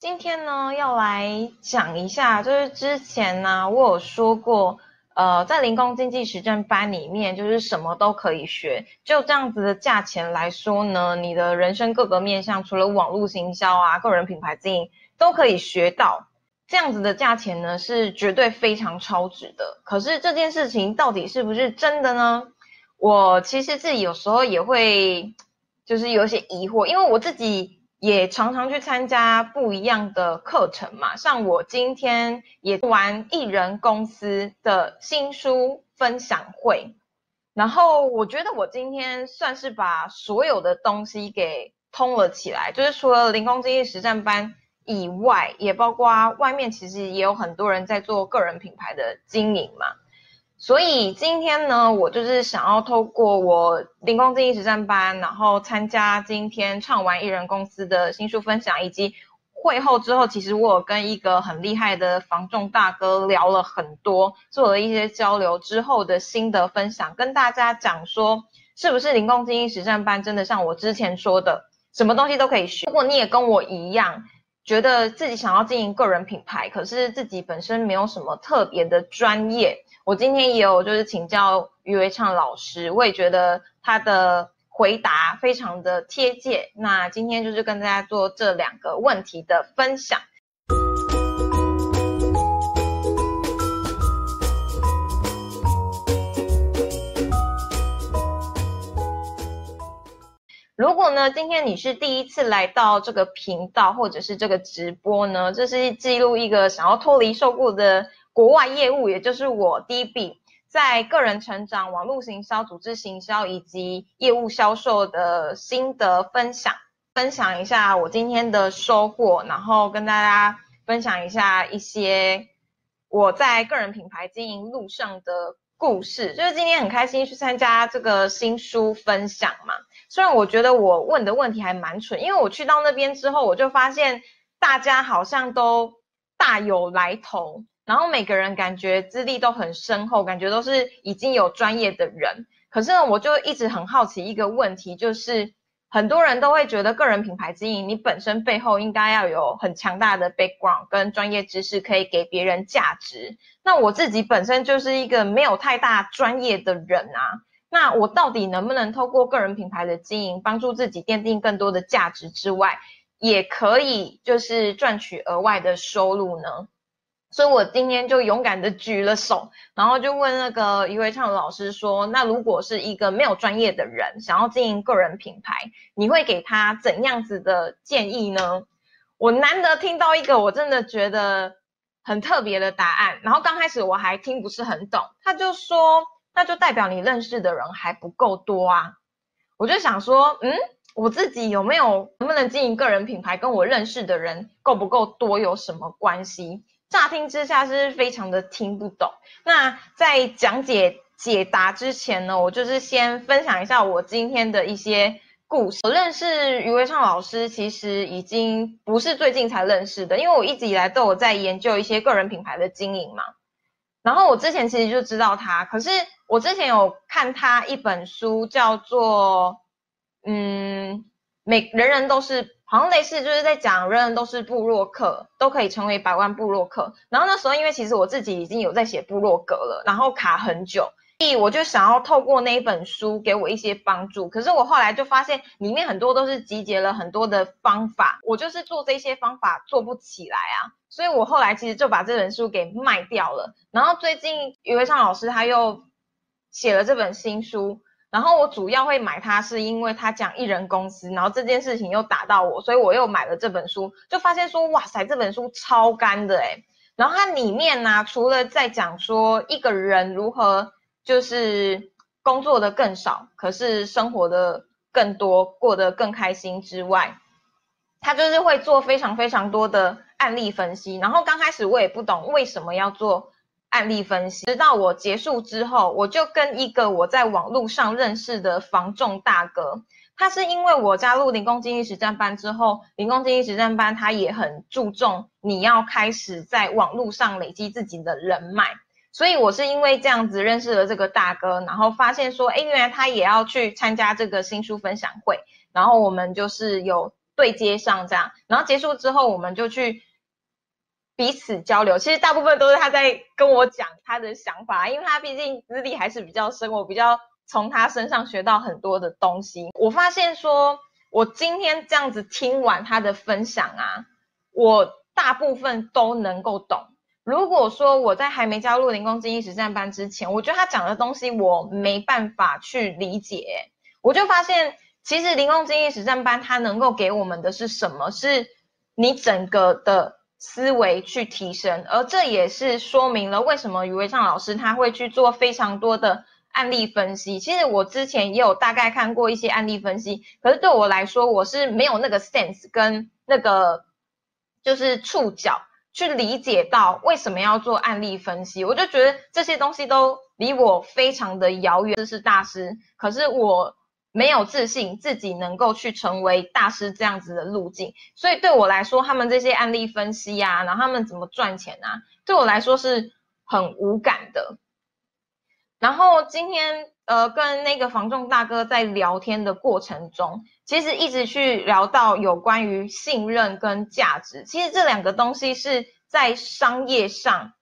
今天呢，要来讲一下，就是之前呢，我有说过，呃，在零工经济实战班里面，就是什么都可以学，就这样子的价钱来说呢，你的人生各个面向，除了网络行销啊、个人品牌经营，都可以学到。这样子的价钱呢，是绝对非常超值的。可是这件事情到底是不是真的呢？我其实自己有时候也会，就是有些疑惑，因为我自己。也常常去参加不一样的课程嘛，像我今天也玩艺人公司的新书分享会，然后我觉得我今天算是把所有的东西给通了起来，就是除了零工经济实战班以外，也包括外面其实也有很多人在做个人品牌的经营嘛。所以今天呢，我就是想要透过我零工经济实战班，然后参加今天畅玩艺人公司的新书分享，以及会后之后，其实我有跟一个很厉害的防重大哥聊了很多，做了一些交流之后的心得分享，跟大家讲说，是不是零工经济实战班真的像我之前说的，什么东西都可以学？如果你也跟我一样，觉得自己想要经营个人品牌，可是自己本身没有什么特别的专业。我今天也有就是请教于维畅老师，我也觉得他的回答非常的贴切。那今天就是跟大家做这两个问题的分享。如果呢，今天你是第一次来到这个频道或者是这个直播呢，这是记录一个想要脱离受雇的。国外业务，也就是我第一笔在个人成长、网络行销、组织行销以及业务销售的心得分享，分享一下我今天的收获，然后跟大家分享一下一些我在个人品牌经营路上的故事。就是今天很开心去参加这个新书分享嘛，虽然我觉得我问的问题还蛮蠢，因为我去到那边之后，我就发现大家好像都大有来头。然后每个人感觉资历都很深厚，感觉都是已经有专业的人。可是呢，我就一直很好奇一个问题，就是很多人都会觉得个人品牌经营，你本身背后应该要有很强大的 background 跟专业知识，可以给别人价值。那我自己本身就是一个没有太大专业的人啊，那我到底能不能透过个人品牌的经营，帮助自己奠定更多的价值之外，也可以就是赚取额外的收入呢？所以我今天就勇敢的举了手，然后就问那个余伟畅老师说：“那如果是一个没有专业的人想要经营个人品牌，你会给他怎样子的建议呢？”我难得听到一个我真的觉得很特别的答案，然后刚开始我还听不是很懂，他就说：“那就代表你认识的人还不够多啊。”我就想说：“嗯，我自己有没有能不能经营个人品牌，跟我认识的人够不够多有什么关系？”乍听之下是非常的听不懂。那在讲解解答之前呢，我就是先分享一下我今天的一些故事。我认识余维畅老师，其实已经不是最近才认识的，因为我一直以来都有在研究一些个人品牌的经营嘛。然后我之前其实就知道他，可是我之前有看他一本书，叫做嗯，每人人都是。好像类似就是在讲人人都是部落客，都可以成为百万部落客。然后那时候因为其实我自己已经有在写部落格了，然后卡很久，所以我就想要透过那一本书给我一些帮助。可是我后来就发现里面很多都是集结了很多的方法，我就是做这些方法做不起来啊。所以我后来其实就把这本书给卖掉了。然后最近余维畅老师他又写了这本新书。然后我主要会买它，是因为它讲艺人公司，然后这件事情又打到我，所以我又买了这本书，就发现说，哇塞，这本书超干的诶然后它里面呢，除了在讲说一个人如何就是工作的更少，可是生活的更多，过得更开心之外，他就是会做非常非常多的案例分析。然后刚开始我也不懂为什么要做。案例分析，直到我结束之后，我就跟一个我在网络上认识的房仲大哥，他是因为我加入零工经济实战班之后，零工经济实战班他也很注重你要开始在网络上累积自己的人脉，所以我是因为这样子认识了这个大哥，然后发现说，哎，原来他也要去参加这个新书分享会，然后我们就是有。对接上这样，然后结束之后我们就去彼此交流。其实大部分都是他在跟我讲他的想法，因为他毕竟资历还是比较深，我比较从他身上学到很多的东西。我发现说，我今天这样子听完他的分享啊，我大部分都能够懂。如果说我在还没加入零工精益实战班之前，我觉得他讲的东西我没办法去理解，我就发现其实零工精益实战班它能够给我们的是什么？是你整个的思维去提升，而这也是说明了为什么余维畅老师他会去做非常多的案例分析。其实我之前也有大概看过一些案例分析，可是对我来说我是没有那个 sense 跟那个就是触角。去理解到为什么要做案例分析，我就觉得这些东西都离我非常的遥远。这是大师，可是我没有自信自己能够去成为大师这样子的路径，所以对我来说，他们这些案例分析啊，然后他们怎么赚钱啊，对我来说是很无感的。然后今天呃跟那个房仲大哥在聊天的过程中，其实一直去聊到有关于信任跟价值，其实这两个东西是在商业上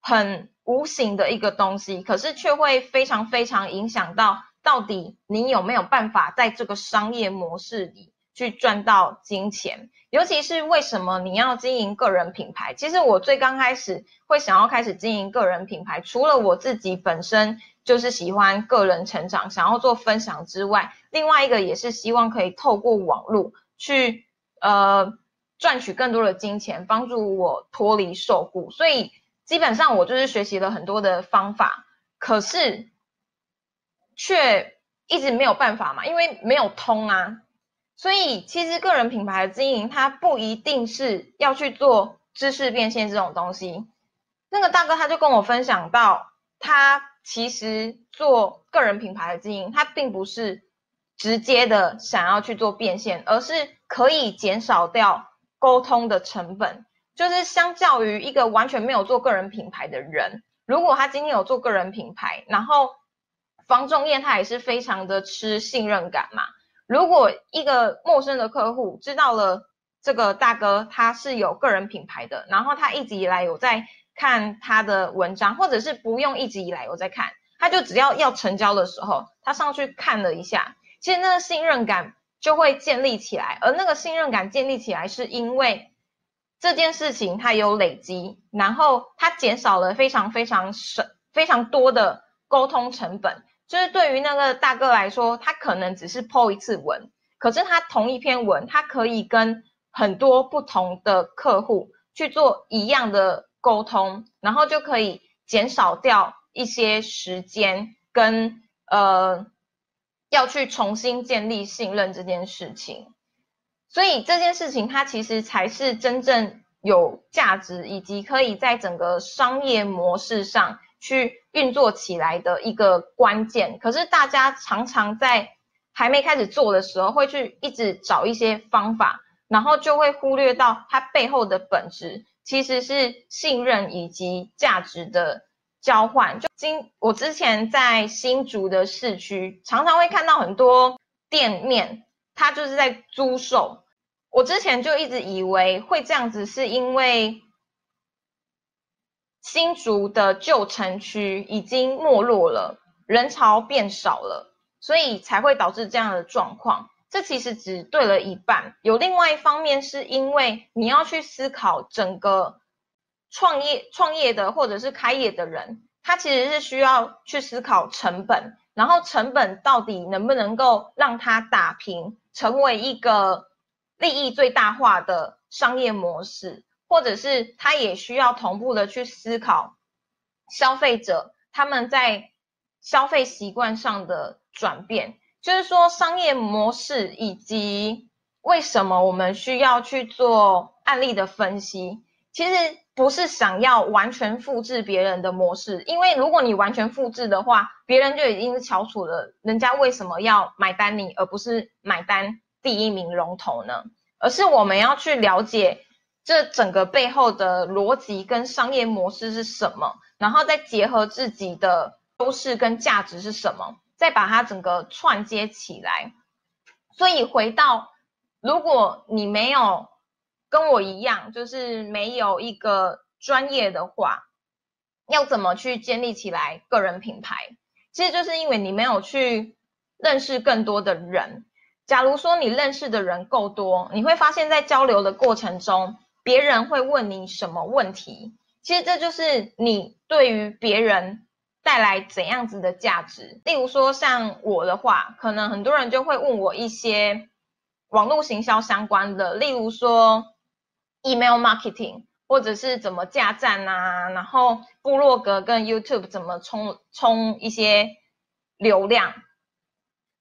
很无形的一个东西，可是却会非常非常影响到到底你有没有办法在这个商业模式里。去赚到金钱，尤其是为什么你要经营个人品牌？其实我最刚开始会想要开始经营个人品牌，除了我自己本身就是喜欢个人成长，想要做分享之外，另外一个也是希望可以透过网络去呃赚取更多的金钱，帮助我脱离受雇。所以基本上我就是学习了很多的方法，可是却一直没有办法嘛，因为没有通啊。所以，其实个人品牌的经营，它不一定是要去做知识变现这种东西。那个大哥他就跟我分享到，他其实做个人品牌的经营，他并不是直接的想要去做变现，而是可以减少掉沟通的成本。就是相较于一个完全没有做个人品牌的人，如果他今天有做个人品牌，然后房仲业他也是非常的吃信任感嘛。如果一个陌生的客户知道了这个大哥他是有个人品牌的，然后他一直以来有在看他的文章，或者是不用一直以来有在看，他就只要要成交的时候，他上去看了一下，其实那个信任感就会建立起来，而那个信任感建立起来是因为这件事情它有累积，然后它减少了非常非常省非常多的沟通成本。就是对于那个大哥来说，他可能只是 po 一次文，可是他同一篇文，他可以跟很多不同的客户去做一样的沟通，然后就可以减少掉一些时间跟呃要去重新建立信任这件事情。所以这件事情它其实才是真正有价值，以及可以在整个商业模式上。去运作起来的一个关键，可是大家常常在还没开始做的时候，会去一直找一些方法，然后就会忽略到它背后的本质其实是信任以及价值的交换。就今我之前在新竹的市区，常常会看到很多店面，它就是在租售。我之前就一直以为会这样子，是因为。新竹的旧城区已经没落了，人潮变少了，所以才会导致这样的状况。这其实只对了一半，有另外一方面是因为你要去思考整个创业、创业的或者是开业的人，他其实是需要去思考成本，然后成本到底能不能够让他打平，成为一个利益最大化的商业模式。或者是他也需要同步的去思考消费者他们在消费习惯上的转变，就是说商业模式以及为什么我们需要去做案例的分析，其实不是想要完全复制别人的模式，因为如果你完全复制的话，别人就已经翘楚了人家为什么要买单你，而不是买单第一名龙头呢？而是我们要去了解。这整个背后的逻辑跟商业模式是什么？然后再结合自己的优势跟价值是什么？再把它整个串接起来。所以回到如果你没有跟我一样，就是没有一个专业的话，要怎么去建立起来个人品牌？其实就是因为你没有去认识更多的人。假如说你认识的人够多，你会发现在交流的过程中，别人会问你什么问题？其实这就是你对于别人带来怎样子的价值。例如说像我的话，可能很多人就会问我一些网络行销相关的，例如说 email marketing，或者是怎么架站啊，然后部落格跟 YouTube 怎么冲冲一些流量。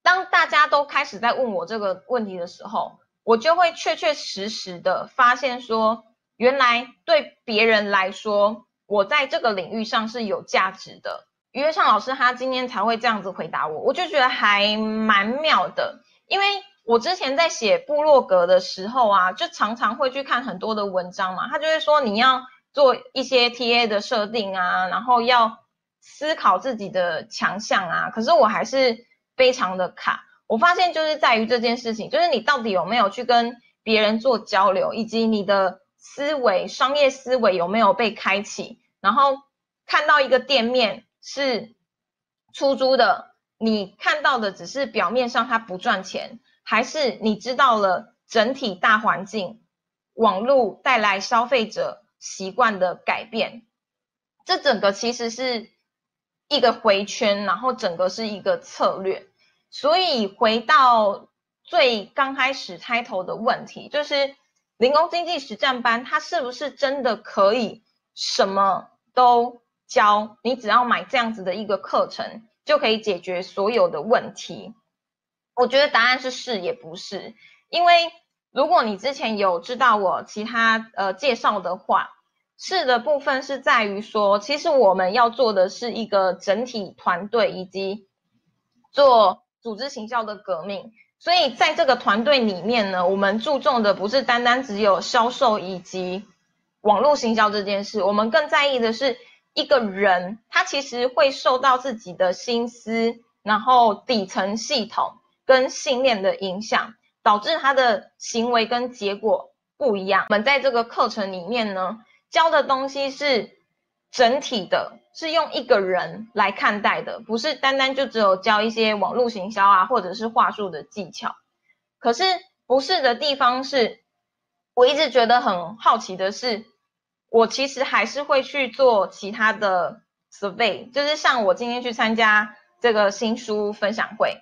当大家都开始在问我这个问题的时候，我就会确确实实的发现说。原来对别人来说，我在这个领域上是有价值的。于月畅老师他今天才会这样子回答我，我就觉得还蛮妙的。因为我之前在写部落格的时候啊，就常常会去看很多的文章嘛，他就会说你要做一些 TA 的设定啊，然后要思考自己的强项啊。可是我还是非常的卡。我发现就是在于这件事情，就是你到底有没有去跟别人做交流，以及你的。思维商业思维有没有被开启？然后看到一个店面是出租的，你看到的只是表面上它不赚钱，还是你知道了整体大环境网络带来消费者习惯的改变？这整个其实是一个回圈，然后整个是一个策略。所以回到最刚开始开头的问题，就是。零工经济实战班，它是不是真的可以什么都教？你只要买这样子的一个课程，就可以解决所有的问题？我觉得答案是是也不是，因为如果你之前有知道我其他呃介绍的话，是的部分是在于说，其实我们要做的是一个整体团队以及做组织行销的革命。所以在这个团队里面呢，我们注重的不是单单只有销售以及网络行销这件事，我们更在意的是一个人，他其实会受到自己的心思，然后底层系统跟信念的影响，导致他的行为跟结果不一样。我们在这个课程里面呢，教的东西是整体的。是用一个人来看待的，不是单单就只有教一些网络行销啊，或者是话术的技巧。可是不是的地方是，我一直觉得很好奇的是，我其实还是会去做其他的 survey，就是像我今天去参加这个新书分享会，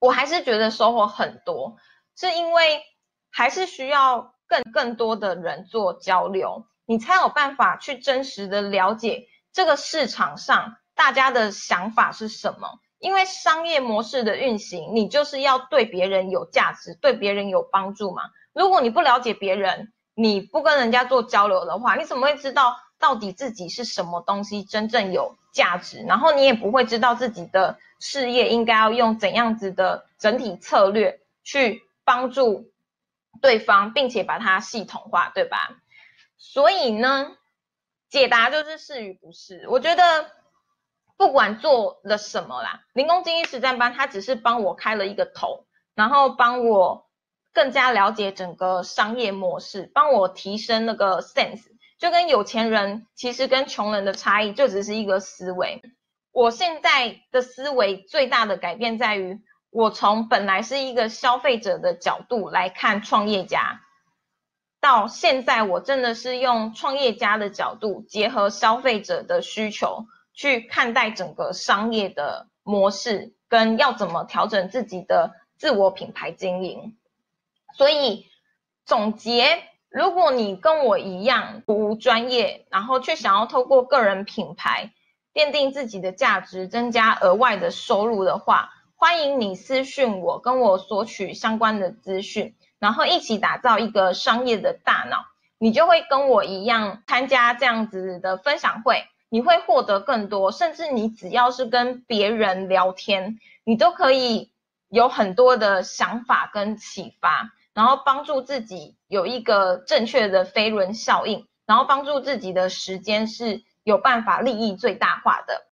我还是觉得收获很多，是因为还是需要更更多的人做交流，你才有办法去真实的了解。这个市场上大家的想法是什么？因为商业模式的运行，你就是要对别人有价值，对别人有帮助嘛。如果你不了解别人，你不跟人家做交流的话，你怎么会知道到底自己是什么东西真正有价值？然后你也不会知道自己的事业应该要用怎样子的整体策略去帮助对方，并且把它系统化，对吧？所以呢？解答就是是与不是，我觉得不管做了什么啦，零工经济实战班它只是帮我开了一个头，然后帮我更加了解整个商业模式，帮我提升那个 sense，就跟有钱人其实跟穷人的差异就只是一个思维。我现在的思维最大的改变在于，我从本来是一个消费者的角度来看创业家。到现在，我真的是用创业家的角度，结合消费者的需求去看待整个商业的模式，跟要怎么调整自己的自我品牌经营。所以总结，如果你跟我一样不专业，然后却想要透过个人品牌奠定自己的价值，增加额外的收入的话，欢迎你私讯我，跟我索取相关的资讯。然后一起打造一个商业的大脑，你就会跟我一样参加这样子的分享会，你会获得更多，甚至你只要是跟别人聊天，你都可以有很多的想法跟启发，然后帮助自己有一个正确的飞轮效应，然后帮助自己的时间是有办法利益最大化的。